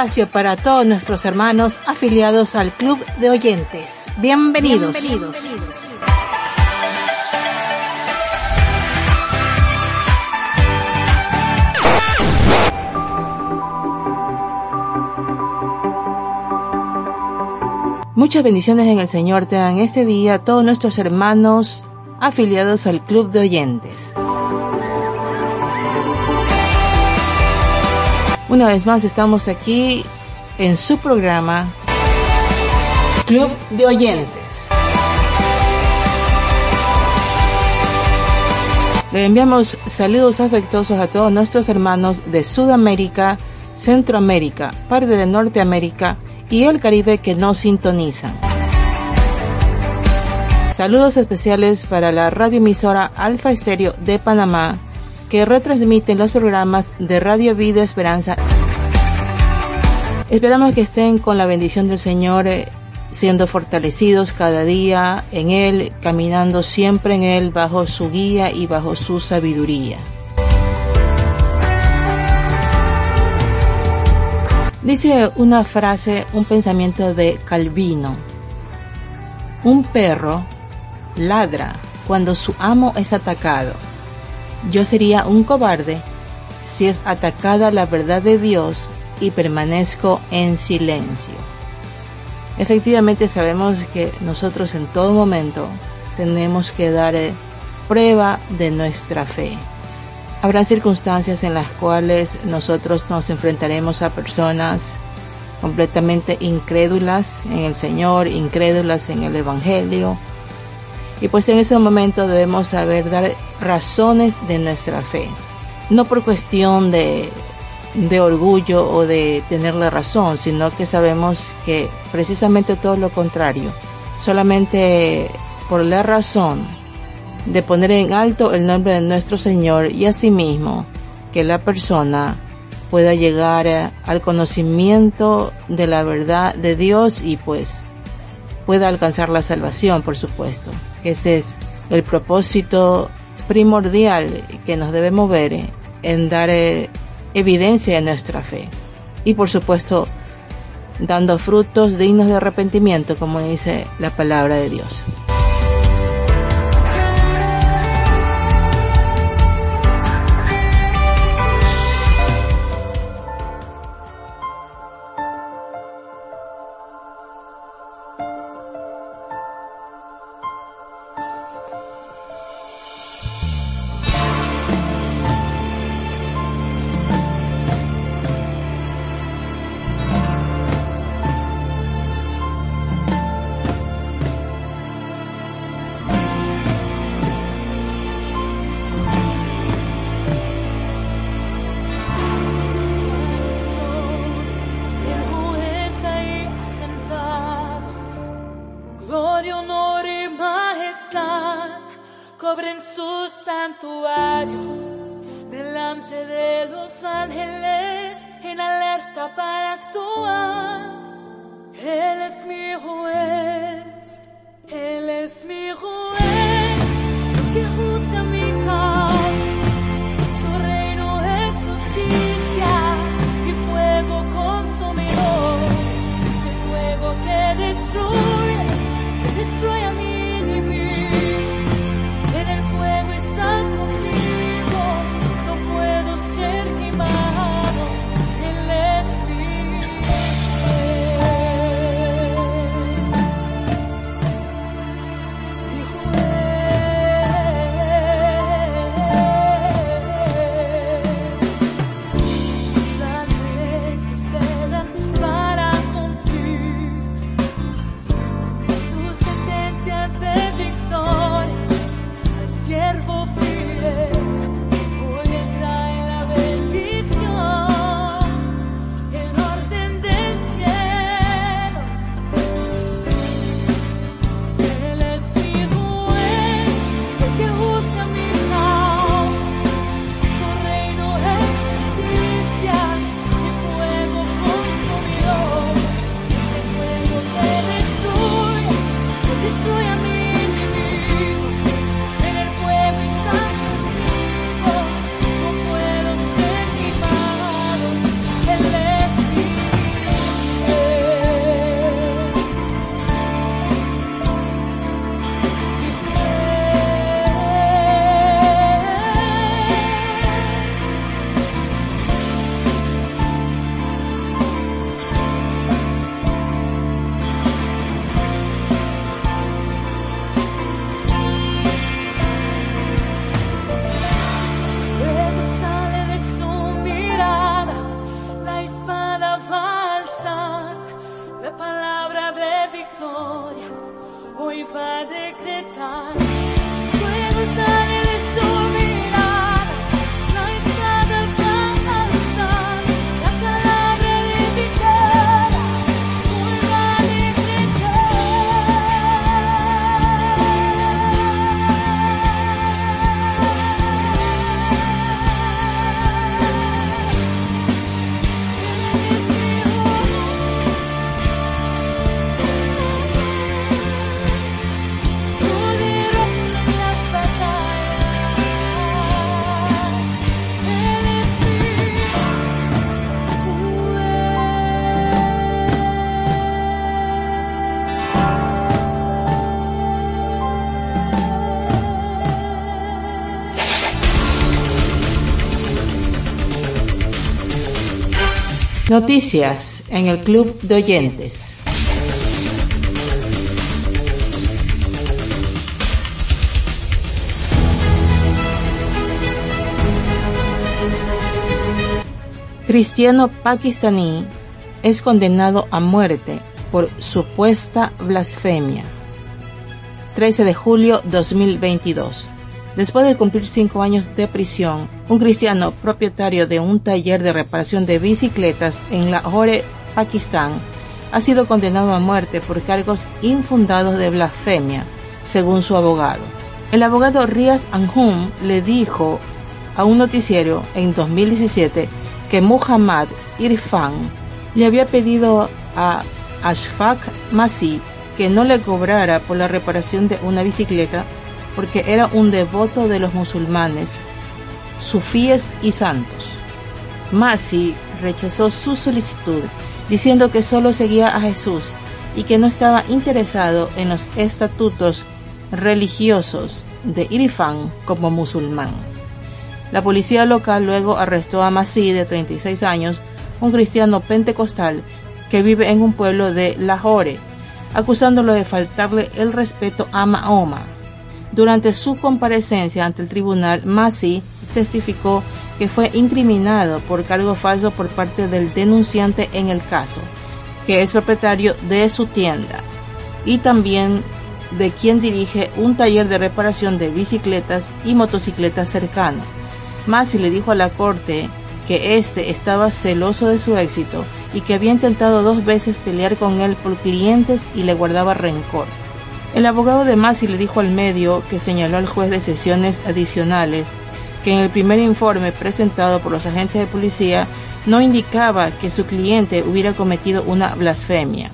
Espacio para todos nuestros hermanos afiliados al Club de Oyentes. Bienvenidos. Bienvenidos. Muchas bendiciones en el Señor te dan este día todos nuestros hermanos afiliados al Club de Oyentes. Una vez más estamos aquí en su programa Club de Oyentes. Le enviamos saludos afectuosos a todos nuestros hermanos de Sudamérica, Centroamérica, parte de Norteamérica y el Caribe que nos sintonizan. Saludos especiales para la radioemisora Alfa Estéreo de Panamá que retransmiten los programas de Radio Vida Esperanza. Esperamos que estén con la bendición del Señor, eh, siendo fortalecidos cada día en Él, caminando siempre en Él bajo su guía y bajo su sabiduría. Dice una frase, un pensamiento de Calvino. Un perro ladra cuando su amo es atacado yo sería un cobarde si es atacada la verdad de Dios y permanezco en silencio. Efectivamente sabemos que nosotros en todo momento tenemos que dar eh, prueba de nuestra fe. Habrá circunstancias en las cuales nosotros nos enfrentaremos a personas completamente incrédulas en el Señor, incrédulas en el Evangelio, y pues en ese momento debemos saber dar razones de nuestra fe. No por cuestión de, de orgullo o de tener la razón, sino que sabemos que precisamente todo lo contrario. Solamente por la razón de poner en alto el nombre de nuestro Señor y asimismo que la persona pueda llegar al conocimiento de la verdad de Dios y pues pueda alcanzar la salvación, por supuesto. Ese es el propósito primordial que nos debe mover en dar eh, evidencia de nuestra fe. Y por supuesto, dando frutos dignos de arrepentimiento, como dice la palabra de Dios. Hoy Noticias en el Club de Oyentes. Cristiano pakistaní es condenado a muerte por supuesta blasfemia. 13 de julio 2022. Después de cumplir cinco años de prisión, un cristiano propietario de un taller de reparación de bicicletas en Lahore, Pakistán, ha sido condenado a muerte por cargos infundados de blasfemia, según su abogado. El abogado Riaz Anjum le dijo a un noticiero en 2017 que Muhammad Irfan le había pedido a Ashfaq Masih que no le cobrara por la reparación de una bicicleta porque era un devoto de los musulmanes, sufíes y santos. Masi rechazó su solicitud, diciendo que solo seguía a Jesús y que no estaba interesado en los estatutos religiosos de Irfan como musulmán. La policía local luego arrestó a Masi, de 36 años, un cristiano pentecostal que vive en un pueblo de Lahore, acusándolo de faltarle el respeto a Mahoma. Durante su comparecencia ante el tribunal, Masi testificó que fue incriminado por cargo falso por parte del denunciante en el caso, que es propietario de su tienda, y también de quien dirige un taller de reparación de bicicletas y motocicletas cercano. Masi le dijo a la corte que éste estaba celoso de su éxito y que había intentado dos veces pelear con él por clientes y le guardaba rencor. El abogado de Masi le dijo al medio que señaló al juez de sesiones adicionales que en el primer informe presentado por los agentes de policía no indicaba que su cliente hubiera cometido una blasfemia.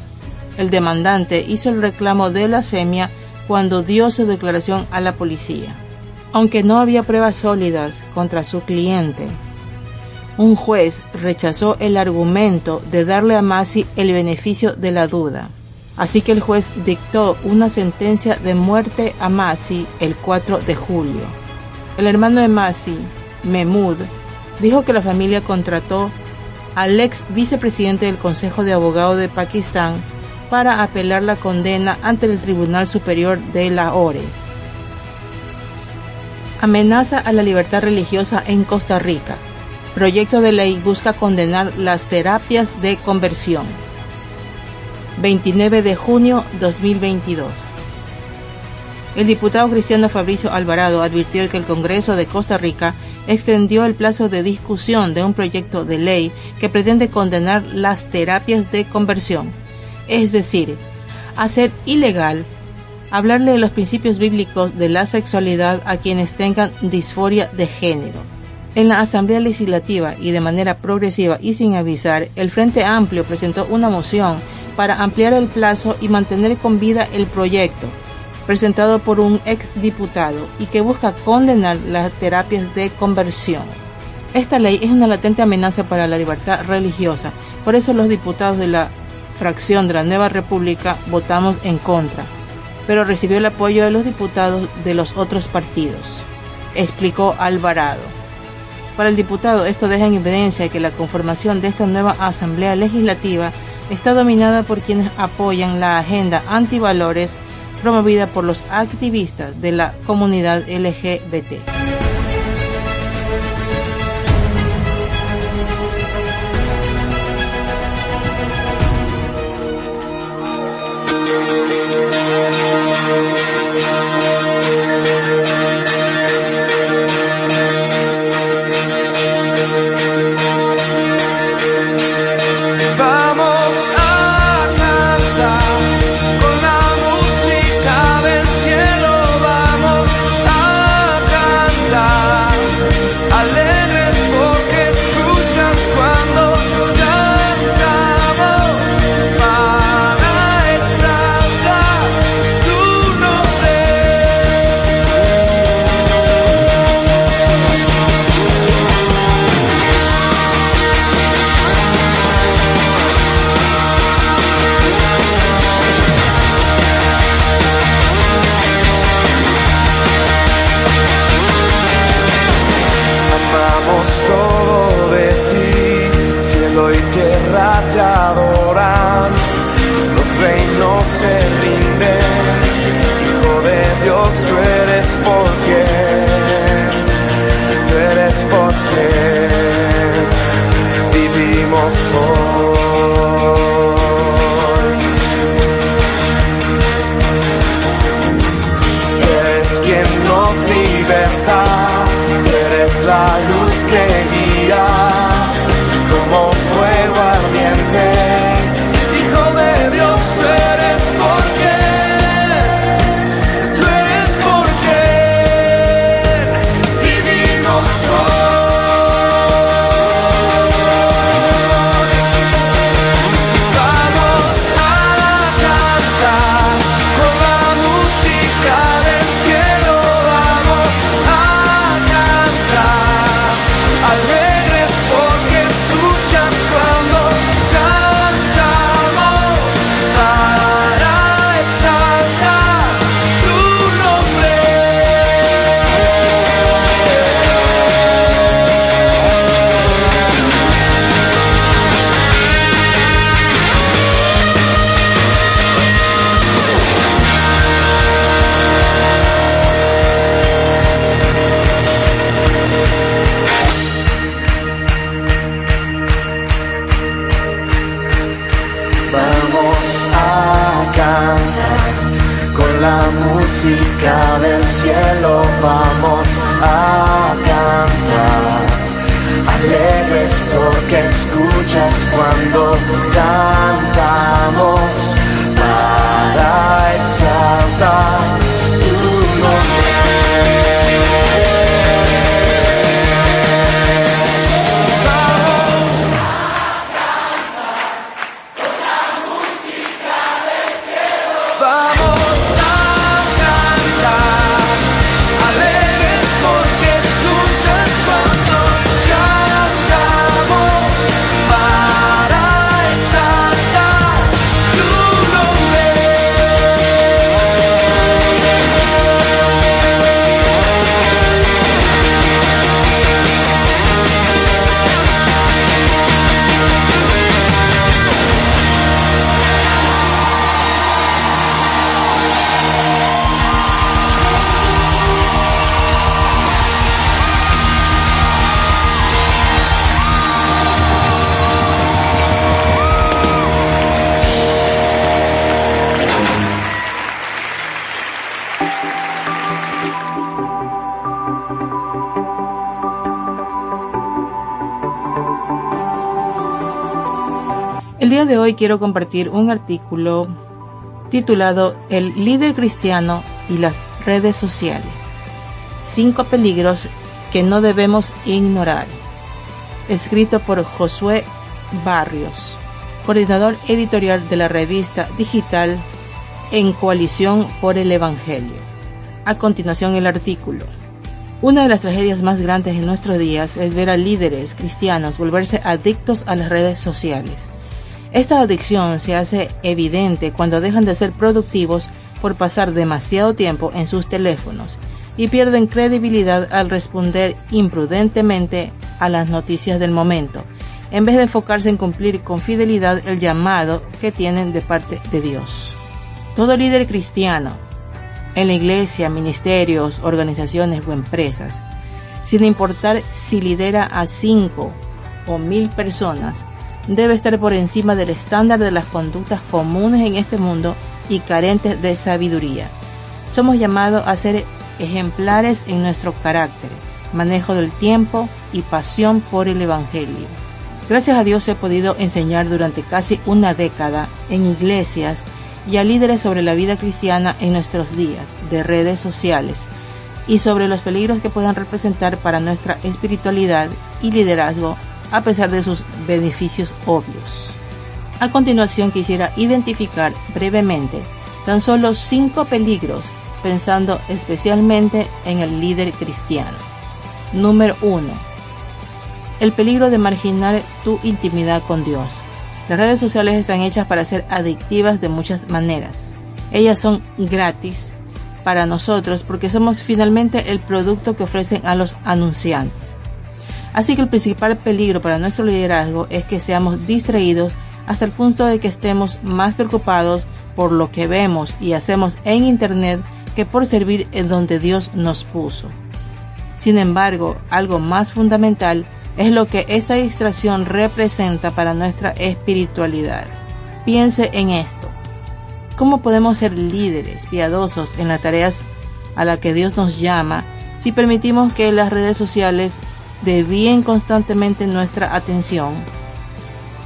El demandante hizo el reclamo de blasfemia cuando dio su declaración a la policía. Aunque no había pruebas sólidas contra su cliente, un juez rechazó el argumento de darle a Masi el beneficio de la duda. Así que el juez dictó una sentencia de muerte a Masi el 4 de julio. El hermano de Masi, Mehmud, dijo que la familia contrató al ex vicepresidente del Consejo de Abogados de Pakistán para apelar la condena ante el Tribunal Superior de Lahore. Amenaza a la libertad religiosa en Costa Rica. Proyecto de ley busca condenar las terapias de conversión. 29 de junio 2022. El diputado cristiano Fabricio Alvarado advirtió que el Congreso de Costa Rica extendió el plazo de discusión de un proyecto de ley que pretende condenar las terapias de conversión, es decir, hacer ilegal hablarle de los principios bíblicos de la sexualidad a quienes tengan disforia de género. En la Asamblea Legislativa y de manera progresiva y sin avisar, el Frente Amplio presentó una moción para ampliar el plazo y mantener con vida el proyecto, presentado por un exdiputado y que busca condenar las terapias de conversión. Esta ley es una latente amenaza para la libertad religiosa, por eso los diputados de la fracción de la Nueva República votamos en contra, pero recibió el apoyo de los diputados de los otros partidos, explicó Alvarado. Para el diputado esto deja en evidencia que la conformación de esta nueva Asamblea Legislativa está dominada por quienes apoyan la agenda antivalores promovida por los activistas de la comunidad LGBT. De hoy quiero compartir un artículo titulado El líder cristiano y las redes sociales. Cinco peligros que no debemos ignorar. Escrito por Josué Barrios, coordinador editorial de la revista digital En Coalición por el Evangelio. A continuación el artículo. Una de las tragedias más grandes en nuestros días es ver a líderes cristianos volverse adictos a las redes sociales. Esta adicción se hace evidente cuando dejan de ser productivos por pasar demasiado tiempo en sus teléfonos y pierden credibilidad al responder imprudentemente a las noticias del momento, en vez de enfocarse en cumplir con fidelidad el llamado que tienen de parte de Dios. Todo líder cristiano, en la iglesia, ministerios, organizaciones o empresas, sin importar si lidera a cinco o mil personas, debe estar por encima del estándar de las conductas comunes en este mundo y carentes de sabiduría. Somos llamados a ser ejemplares en nuestro carácter, manejo del tiempo y pasión por el Evangelio. Gracias a Dios he podido enseñar durante casi una década en iglesias y a líderes sobre la vida cristiana en nuestros días de redes sociales y sobre los peligros que puedan representar para nuestra espiritualidad y liderazgo a pesar de sus beneficios obvios. A continuación quisiera identificar brevemente tan solo cinco peligros pensando especialmente en el líder cristiano. Número 1. El peligro de marginar tu intimidad con Dios. Las redes sociales están hechas para ser adictivas de muchas maneras. Ellas son gratis para nosotros porque somos finalmente el producto que ofrecen a los anunciantes. Así que el principal peligro para nuestro liderazgo es que seamos distraídos hasta el punto de que estemos más preocupados por lo que vemos y hacemos en Internet que por servir en donde Dios nos puso. Sin embargo, algo más fundamental es lo que esta distracción representa para nuestra espiritualidad. Piense en esto. ¿Cómo podemos ser líderes piadosos en las tareas a las que Dios nos llama si permitimos que las redes sociales constantemente nuestra atención?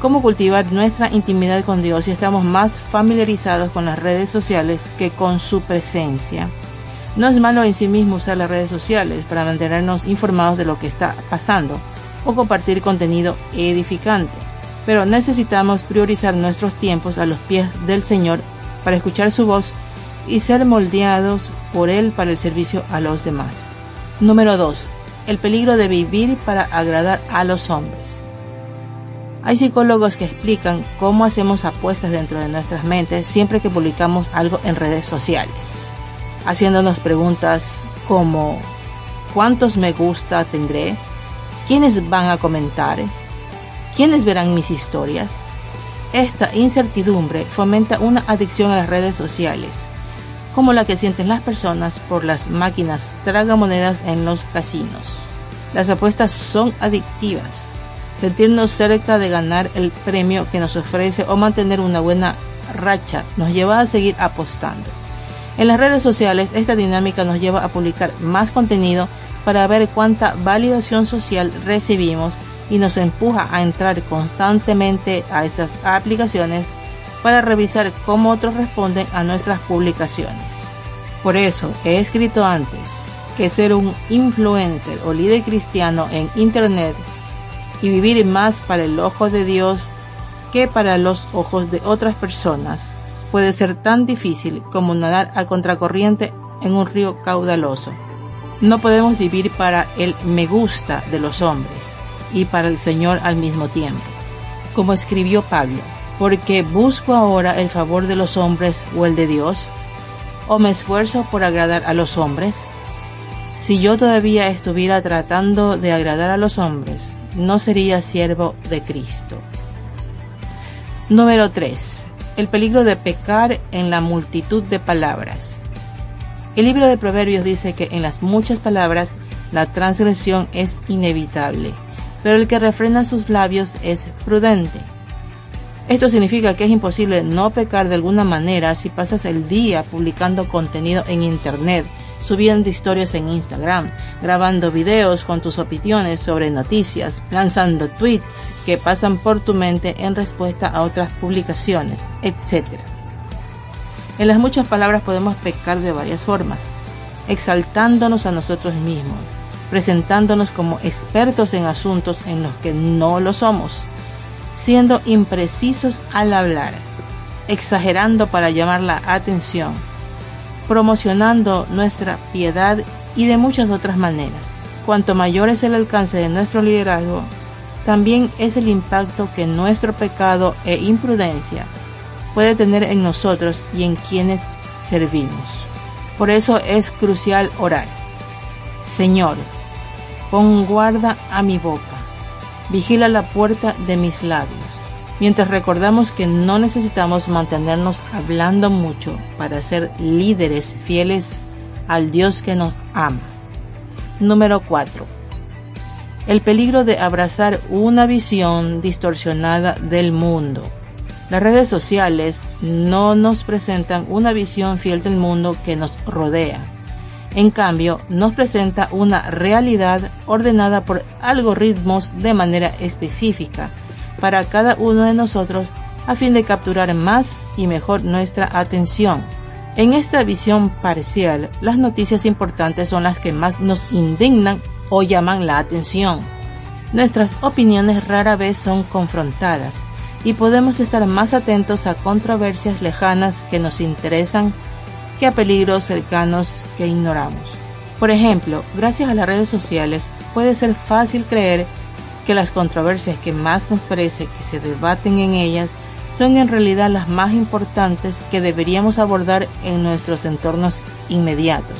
¿Cómo cultivar nuestra intimidad con Dios si estamos más familiarizados con las redes sociales que con su presencia? No es malo en sí mismo usar las redes sociales para mantenernos informados de lo que está pasando, o compartir contenido edificante. Pero necesitamos priorizar nuestros tiempos a los pies del Señor para escuchar su voz y ser moldeados por Él para el servicio a los demás. Número 2. El peligro de vivir para agradar a los hombres. Hay psicólogos que explican cómo hacemos apuestas dentro de nuestras mentes siempre que publicamos algo en redes sociales, haciéndonos preguntas como ¿cuántos me gusta tendré? ¿Quiénes van a comentar? ¿Quiénes verán mis historias? Esta incertidumbre fomenta una adicción a las redes sociales, como la que sienten las personas por las máquinas tragamonedas en los casinos. Las apuestas son adictivas. Sentirnos cerca de ganar el premio que nos ofrece o mantener una buena racha nos lleva a seguir apostando. En las redes sociales esta dinámica nos lleva a publicar más contenido para ver cuánta validación social recibimos y nos empuja a entrar constantemente a estas aplicaciones para revisar cómo otros responden a nuestras publicaciones. Por eso he escrito antes que ser un influencer o líder cristiano en Internet y vivir más para el ojo de Dios que para los ojos de otras personas puede ser tan difícil como nadar a contracorriente en un río caudaloso. No podemos vivir para el me gusta de los hombres y para el Señor al mismo tiempo. Como escribió Pablo, porque busco ahora el favor de los hombres o el de Dios, o me esfuerzo por agradar a los hombres. Si yo todavía estuviera tratando de agradar a los hombres, no sería siervo de Cristo. Número 3. El peligro de pecar en la multitud de palabras. El libro de Proverbios dice que en las muchas palabras la transgresión es inevitable, pero el que refrena sus labios es prudente. Esto significa que es imposible no pecar de alguna manera si pasas el día publicando contenido en Internet, subiendo historias en Instagram, grabando videos con tus opiniones sobre noticias, lanzando tweets que pasan por tu mente en respuesta a otras publicaciones, etc. En las muchas palabras podemos pecar de varias formas, exaltándonos a nosotros mismos, presentándonos como expertos en asuntos en los que no lo somos, siendo imprecisos al hablar, exagerando para llamar la atención, promocionando nuestra piedad y de muchas otras maneras. Cuanto mayor es el alcance de nuestro liderazgo, también es el impacto que nuestro pecado e imprudencia puede tener en nosotros y en quienes servimos. Por eso es crucial orar. Señor, pon guarda a mi boca, vigila la puerta de mis labios, mientras recordamos que no necesitamos mantenernos hablando mucho para ser líderes fieles al Dios que nos ama. Número 4. El peligro de abrazar una visión distorsionada del mundo. Las redes sociales no nos presentan una visión fiel del mundo que nos rodea. En cambio, nos presenta una realidad ordenada por algoritmos de manera específica para cada uno de nosotros a fin de capturar más y mejor nuestra atención. En esta visión parcial, las noticias importantes son las que más nos indignan o llaman la atención. Nuestras opiniones rara vez son confrontadas y podemos estar más atentos a controversias lejanas que nos interesan que a peligros cercanos que ignoramos. Por ejemplo, gracias a las redes sociales puede ser fácil creer que las controversias que más nos parece que se debaten en ellas son en realidad las más importantes que deberíamos abordar en nuestros entornos inmediatos.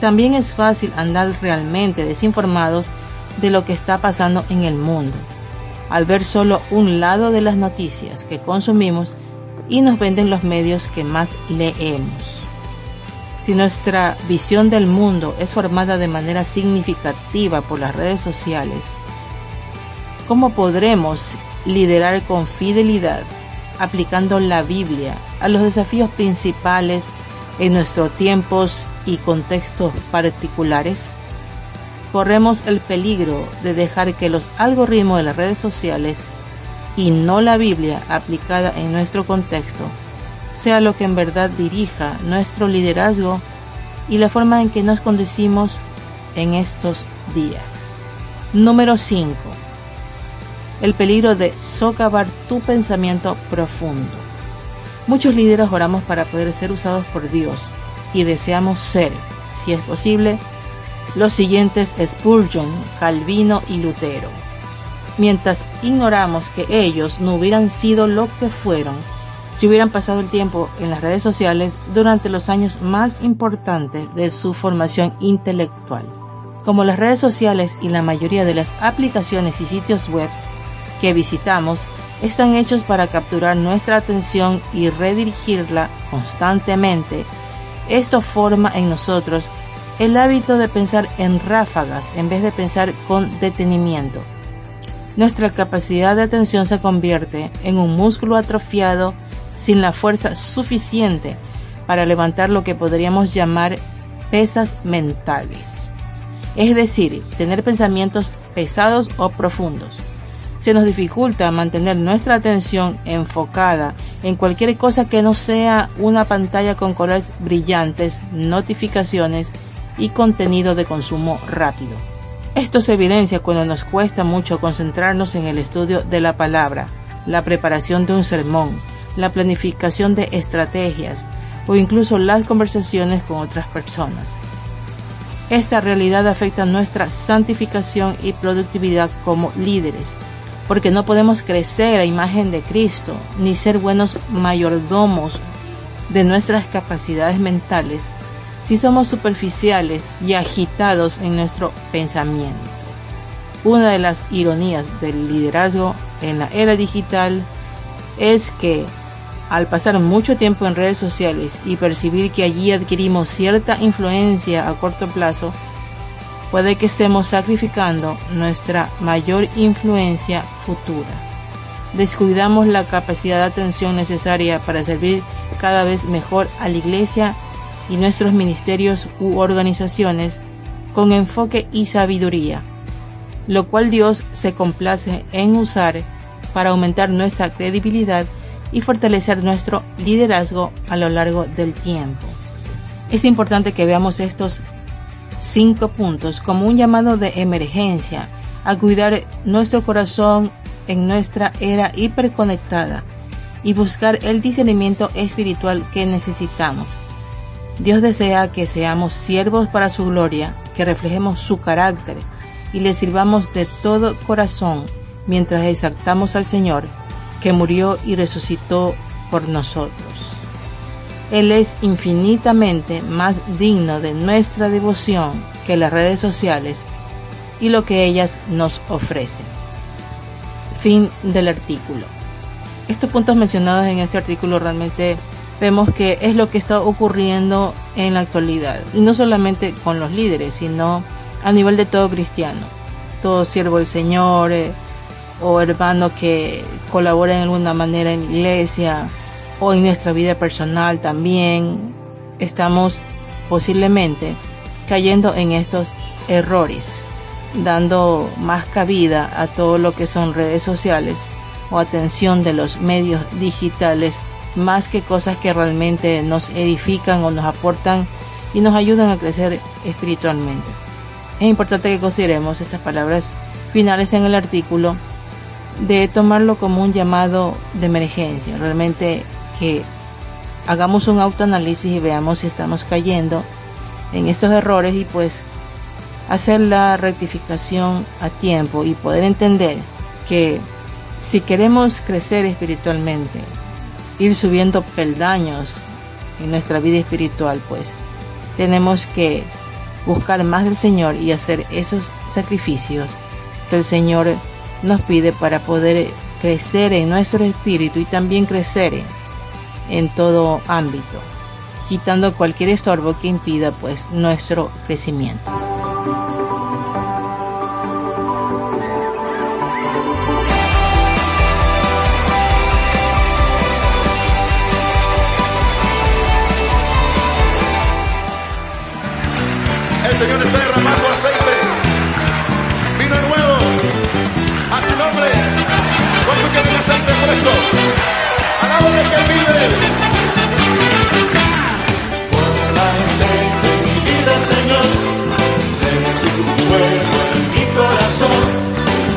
También es fácil andar realmente desinformados de lo que está pasando en el mundo, al ver solo un lado de las noticias que consumimos y nos venden los medios que más leemos. Si nuestra visión del mundo es formada de manera significativa por las redes sociales, ¿cómo podremos liderar con fidelidad aplicando la Biblia a los desafíos principales en nuestros tiempos y contextos particulares? Corremos el peligro de dejar que los algoritmos de las redes sociales y no la Biblia aplicada en nuestro contexto sea lo que en verdad dirija nuestro liderazgo y la forma en que nos conducimos en estos días. Número 5 el peligro de socavar tu pensamiento profundo. Muchos líderes oramos para poder ser usados por Dios y deseamos ser, si es posible, los siguientes Spurgeon, Calvino y Lutero. Mientras ignoramos que ellos no hubieran sido lo que fueron si hubieran pasado el tiempo en las redes sociales durante los años más importantes de su formación intelectual. Como las redes sociales y la mayoría de las aplicaciones y sitios web que visitamos están hechos para capturar nuestra atención y redirigirla constantemente. Esto forma en nosotros el hábito de pensar en ráfagas en vez de pensar con detenimiento. Nuestra capacidad de atención se convierte en un músculo atrofiado sin la fuerza suficiente para levantar lo que podríamos llamar pesas mentales. Es decir, tener pensamientos pesados o profundos se nos dificulta mantener nuestra atención enfocada en cualquier cosa que no sea una pantalla con colores brillantes, notificaciones y contenido de consumo rápido. Esto se evidencia cuando nos cuesta mucho concentrarnos en el estudio de la palabra, la preparación de un sermón, la planificación de estrategias o incluso las conversaciones con otras personas. Esta realidad afecta nuestra santificación y productividad como líderes porque no podemos crecer a imagen de Cristo ni ser buenos mayordomos de nuestras capacidades mentales si somos superficiales y agitados en nuestro pensamiento. Una de las ironías del liderazgo en la era digital es que al pasar mucho tiempo en redes sociales y percibir que allí adquirimos cierta influencia a corto plazo, puede que estemos sacrificando nuestra mayor influencia futura. Descuidamos la capacidad de atención necesaria para servir cada vez mejor a la Iglesia y nuestros ministerios u organizaciones con enfoque y sabiduría, lo cual Dios se complace en usar para aumentar nuestra credibilidad y fortalecer nuestro liderazgo a lo largo del tiempo. Es importante que veamos estos cinco puntos como un llamado de emergencia a cuidar nuestro corazón en nuestra era hiperconectada y buscar el discernimiento espiritual que necesitamos. Dios desea que seamos siervos para su gloria, que reflejemos su carácter y le sirvamos de todo corazón mientras exaltamos al Señor, que murió y resucitó por nosotros. Él es infinitamente más digno de nuestra devoción que las redes sociales y lo que ellas nos ofrecen. Fin del artículo. Estos puntos mencionados en este artículo realmente vemos que es lo que está ocurriendo en la actualidad. Y no solamente con los líderes, sino a nivel de todo cristiano. Todo siervo del Señor, eh, o hermano que colabora en alguna manera en la iglesia o en nuestra vida personal también, estamos posiblemente cayendo en estos errores, dando más cabida a todo lo que son redes sociales o atención de los medios digitales más que cosas que realmente nos edifican o nos aportan y nos ayudan a crecer espiritualmente. Es importante que consideremos estas palabras finales en el artículo de tomarlo como un llamado de emergencia, realmente que hagamos un autoanálisis y veamos si estamos cayendo en estos errores y pues hacer la rectificación a tiempo y poder entender que si queremos crecer espiritualmente, ir subiendo peldaños en nuestra vida espiritual, pues tenemos que buscar más del Señor y hacer esos sacrificios que el Señor nos pide para poder crecer en nuestro espíritu y también crecer en todo ámbito, quitando cualquier estorbo que impida pues nuestro crecimiento. Señor está derramando aceite, vino nuevo, a su nombre. ¿Cuánto quieren aceite fresco? Alábale que vive. Pon aceite en mi vida, Señor, de tu fuego en mi corazón.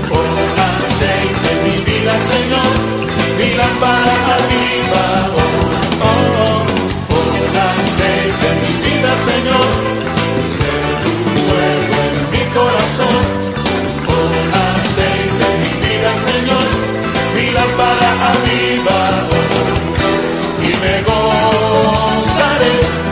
Pon aceite en mi vida, Señor, mi lámpara aviva. Oh, oh, oh. Pon aceite mi vida, Señor, corazón. Pon aceite mi vida, Señor, mi lámpara aviva. Y me gozaré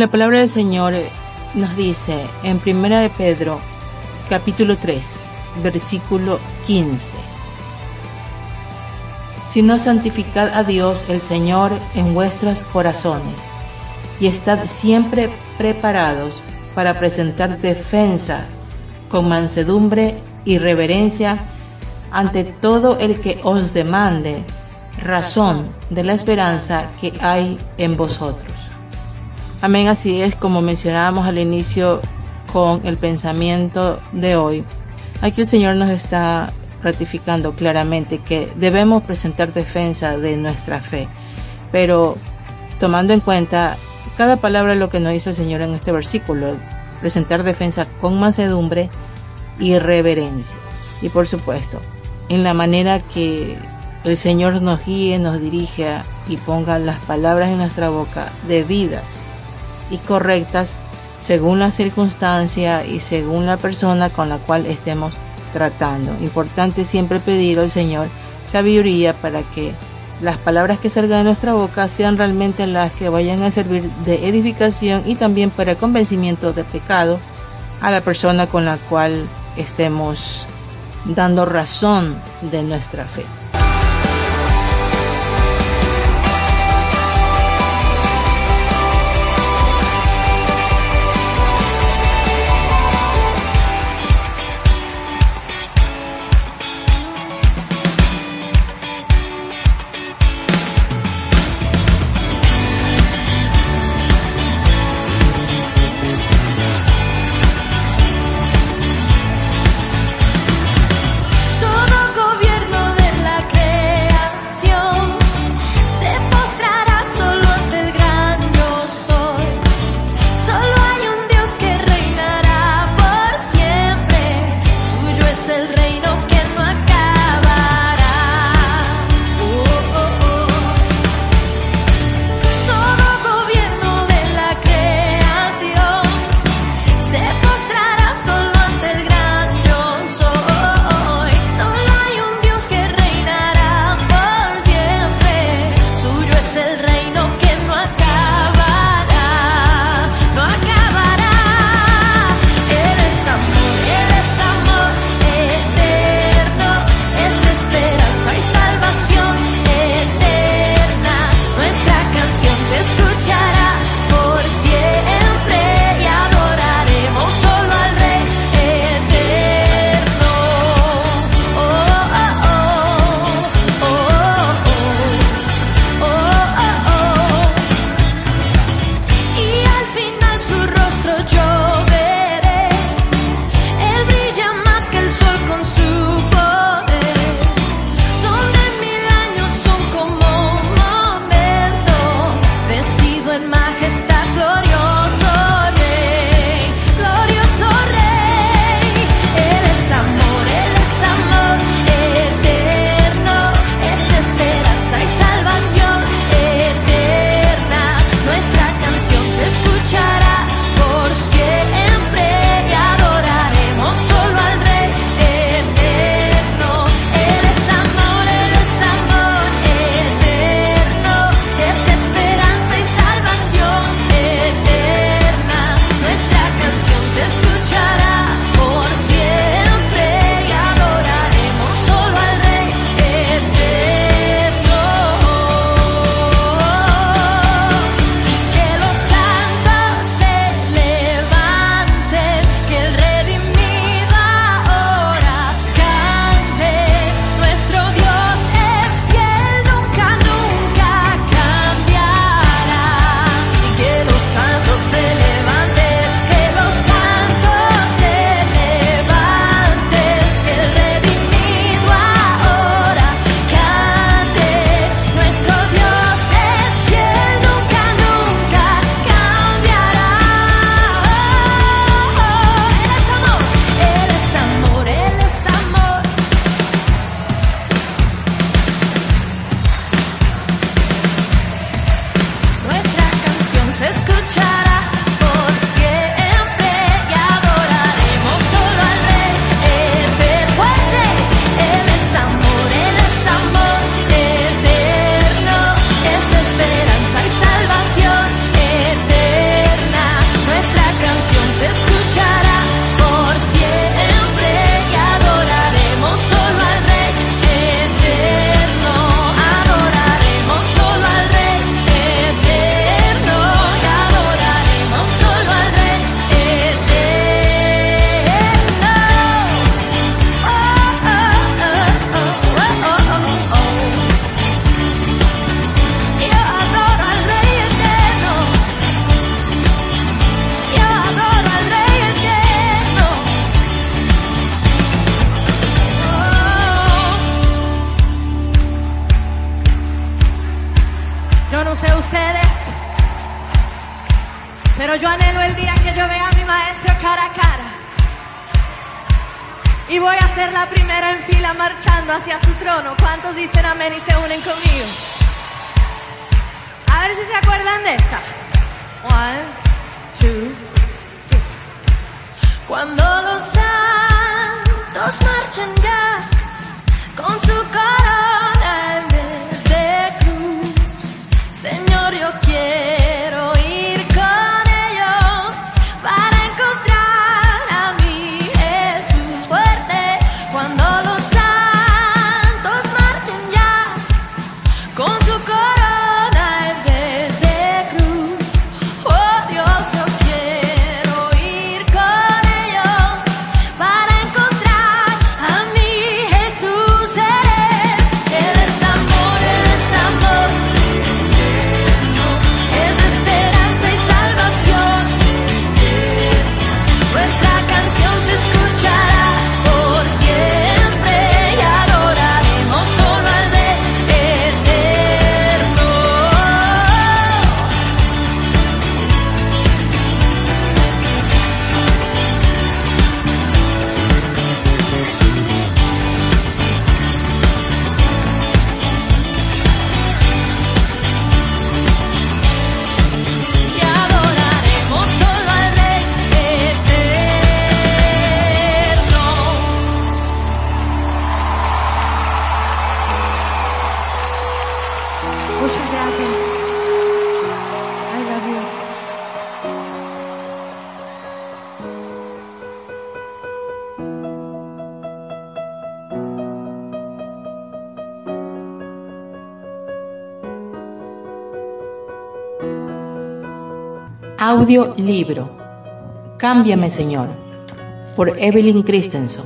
la palabra del Señor nos dice en Primera de Pedro, capítulo 3, versículo 15. Sino santificad a Dios el Señor en vuestros corazones y estad siempre preparados para presentar defensa con mansedumbre y reverencia ante todo el que os demande razón de la esperanza que hay en vosotros. Amén, así es como mencionábamos al inicio con el pensamiento de hoy. Aquí el Señor nos está ratificando claramente que debemos presentar defensa de nuestra fe, pero tomando en cuenta cada palabra lo que nos dice el Señor en este versículo, presentar defensa con mansedumbre y reverencia. Y por supuesto, en la manera que el Señor nos guíe, nos dirija y ponga las palabras en nuestra boca debidas y correctas según la circunstancia y según la persona con la cual estemos tratando. Importante siempre pedir al Señor sabiduría para que las palabras que salgan de nuestra boca sean realmente las que vayan a servir de edificación y también para convencimiento de pecado a la persona con la cual estemos dando razón de nuestra fe. Libro. Cámbiame, Señor. Por Evelyn Christensen.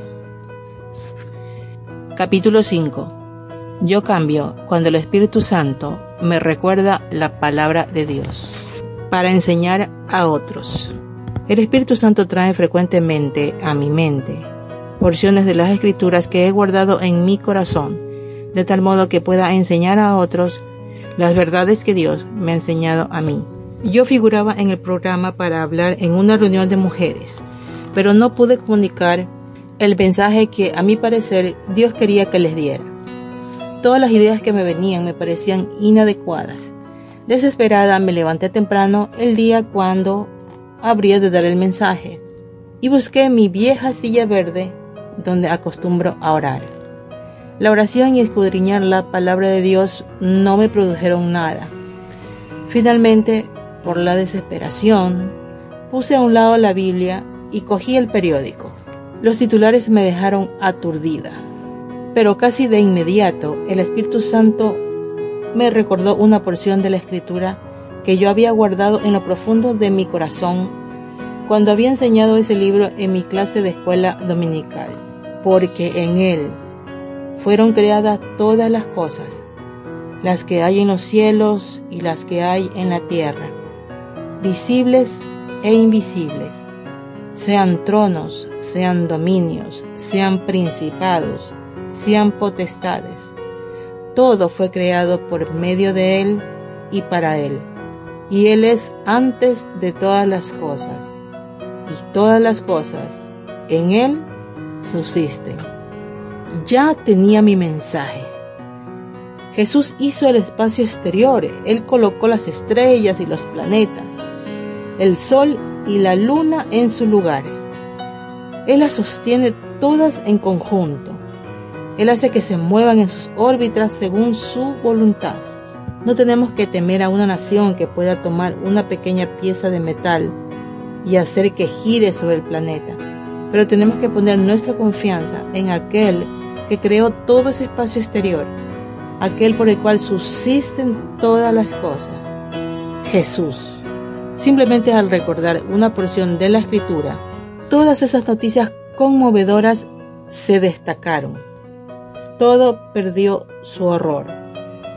Capítulo 5. Yo cambio cuando el Espíritu Santo me recuerda la palabra de Dios. Para enseñar a otros. El Espíritu Santo trae frecuentemente a mi mente porciones de las escrituras que he guardado en mi corazón, de tal modo que pueda enseñar a otros las verdades que Dios me ha enseñado a mí. Yo figuraba en el programa para hablar en una reunión de mujeres, pero no pude comunicar el mensaje que a mi parecer Dios quería que les diera. Todas las ideas que me venían me parecían inadecuadas. Desesperada me levanté temprano el día cuando habría de dar el mensaje y busqué mi vieja silla verde donde acostumbro a orar. La oración y escudriñar la palabra de Dios no me produjeron nada. Finalmente, por la desesperación, puse a un lado la Biblia y cogí el periódico. Los titulares me dejaron aturdida. Pero casi de inmediato el Espíritu Santo me recordó una porción de la escritura que yo había guardado en lo profundo de mi corazón cuando había enseñado ese libro en mi clase de escuela dominical, porque en él fueron creadas todas las cosas, las que hay en los cielos y las que hay en la tierra, visibles e invisibles, sean tronos, sean dominios, sean principados, sean potestades. Todo fue creado por medio de Él y para Él. Y Él es antes de todas las cosas. Y todas las cosas en Él subsisten. Ya tenía mi mensaje. Jesús hizo el espacio exterior. Él colocó las estrellas y los planetas, el sol y la luna en su lugar. Él las sostiene todas en conjunto. Él hace que se muevan en sus órbitas según su voluntad. No tenemos que temer a una nación que pueda tomar una pequeña pieza de metal y hacer que gire sobre el planeta, pero tenemos que poner nuestra confianza en aquel que creó todo ese espacio exterior, aquel por el cual subsisten todas las cosas, Jesús. Simplemente al recordar una porción de la escritura, todas esas noticias conmovedoras se destacaron. Todo perdió su horror.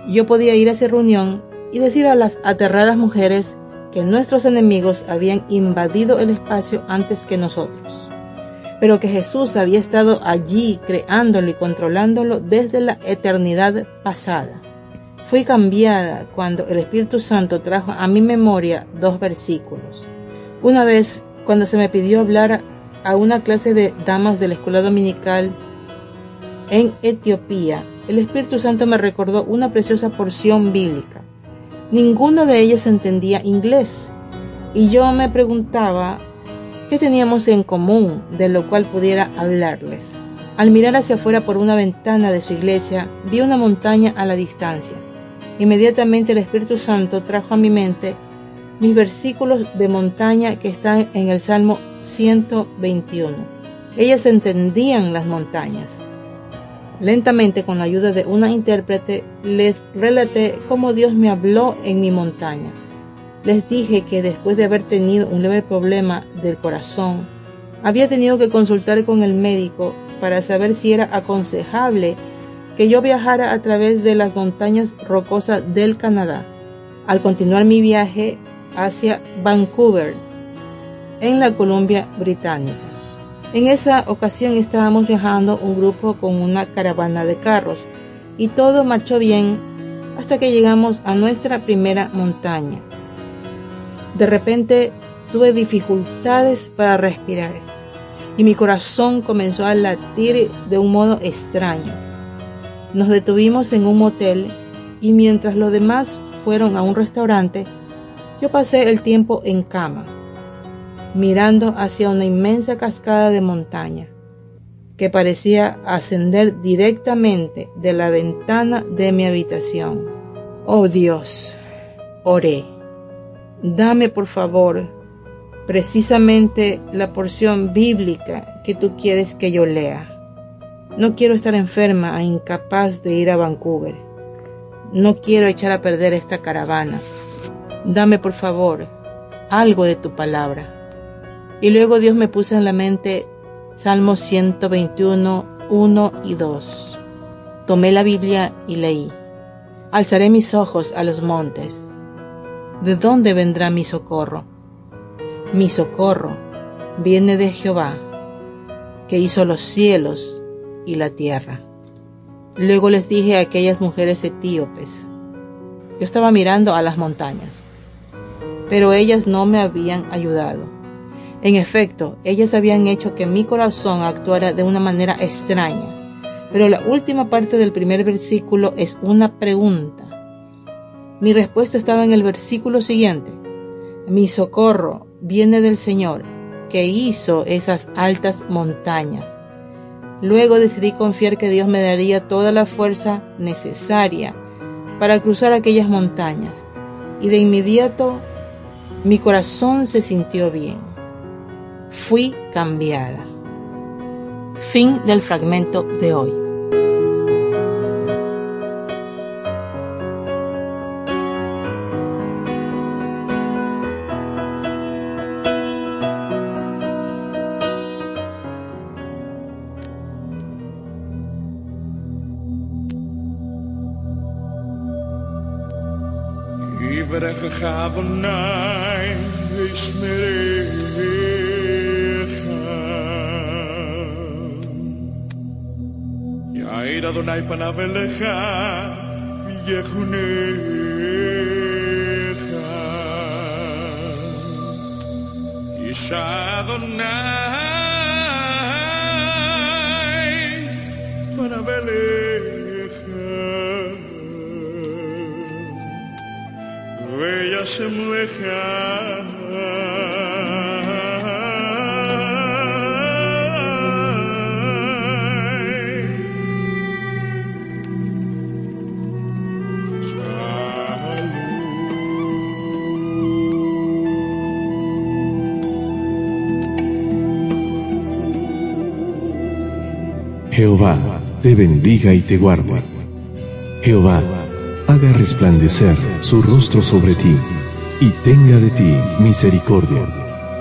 Yo podía ir a esa reunión y decir a las aterradas mujeres que nuestros enemigos habían invadido el espacio antes que nosotros, pero que Jesús había estado allí creándolo y controlándolo desde la eternidad pasada. Fui cambiada cuando el Espíritu Santo trajo a mi memoria dos versículos. Una vez, cuando se me pidió hablar a una clase de damas de la escuela dominical en Etiopía, el Espíritu Santo me recordó una preciosa porción bíblica. Ninguna de ellas entendía inglés y yo me preguntaba qué teníamos en común de lo cual pudiera hablarles. Al mirar hacia afuera por una ventana de su iglesia, vi una montaña a la distancia. Inmediatamente el Espíritu Santo trajo a mi mente mis versículos de montaña que están en el Salmo 121. Ellas entendían las montañas. Lentamente, con la ayuda de una intérprete, les relaté cómo Dios me habló en mi montaña. Les dije que después de haber tenido un leve problema del corazón, había tenido que consultar con el médico para saber si era aconsejable que yo viajara a través de las montañas rocosas del Canadá. Al continuar mi viaje hacia Vancouver, en la Columbia Británica. En esa ocasión estábamos viajando un grupo con una caravana de carros y todo marchó bien hasta que llegamos a nuestra primera montaña. De repente tuve dificultades para respirar y mi corazón comenzó a latir de un modo extraño. Nos detuvimos en un motel y mientras los demás fueron a un restaurante, yo pasé el tiempo en cama mirando hacia una inmensa cascada de montaña que parecía ascender directamente de la ventana de mi habitación. Oh Dios, oré, dame por favor precisamente la porción bíblica que tú quieres que yo lea. No quiero estar enferma e incapaz de ir a Vancouver. No quiero echar a perder esta caravana. Dame por favor algo de tu palabra. Y luego Dios me puso en la mente Salmos 121, 1 y 2. Tomé la Biblia y leí. Alzaré mis ojos a los montes. ¿De dónde vendrá mi socorro? Mi socorro viene de Jehová, que hizo los cielos y la tierra. Luego les dije a aquellas mujeres etíopes. Yo estaba mirando a las montañas, pero ellas no me habían ayudado. En efecto, ellas habían hecho que mi corazón actuara de una manera extraña. Pero la última parte del primer versículo es una pregunta. Mi respuesta estaba en el versículo siguiente. Mi socorro viene del Señor, que hizo esas altas montañas. Luego decidí confiar que Dios me daría toda la fuerza necesaria para cruzar aquellas montañas. Y de inmediato mi corazón se sintió bien fui cambiada. Fin del fragmento de hoy. αγαπνάει εις μερεχα. Η αίρα τον Άι Παναβελέχα γεχουνέχαν. Εις Αδωνάι Jehová te bendiga y te guarde. Jehová haga resplandecer su rostro sobre ti y tenga de ti misericordia.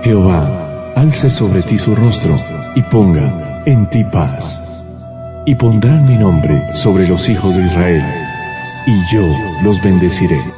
Jehová alce sobre ti su rostro y ponga en ti paz. Y pondrán mi nombre sobre los hijos de Israel, y yo los bendeciré.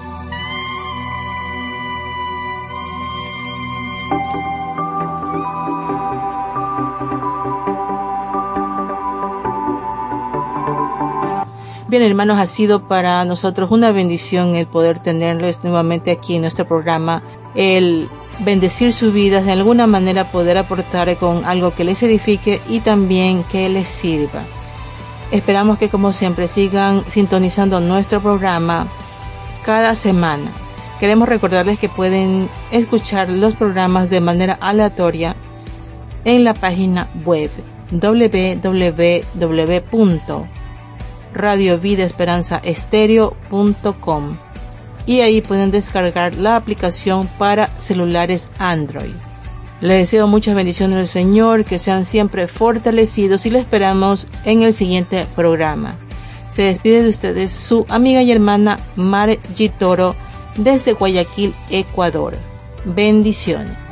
Bien, hermanos, ha sido para nosotros una bendición el poder tenerles nuevamente aquí en nuestro programa, el bendecir su vida, de alguna manera poder aportar con algo que les edifique y también que les sirva. Esperamos que como siempre sigan sintonizando nuestro programa cada semana. Queremos recordarles que pueden escuchar los programas de manera aleatoria en la página web www.radiovidaesperanzaestereo.com y ahí pueden descargar la aplicación para celulares Android. Les deseo muchas bendiciones del Señor, que sean siempre fortalecidos y les esperamos en el siguiente programa. Se despide de ustedes su amiga y hermana Mar Gitoro desde Guayaquil, Ecuador. Bendiciones.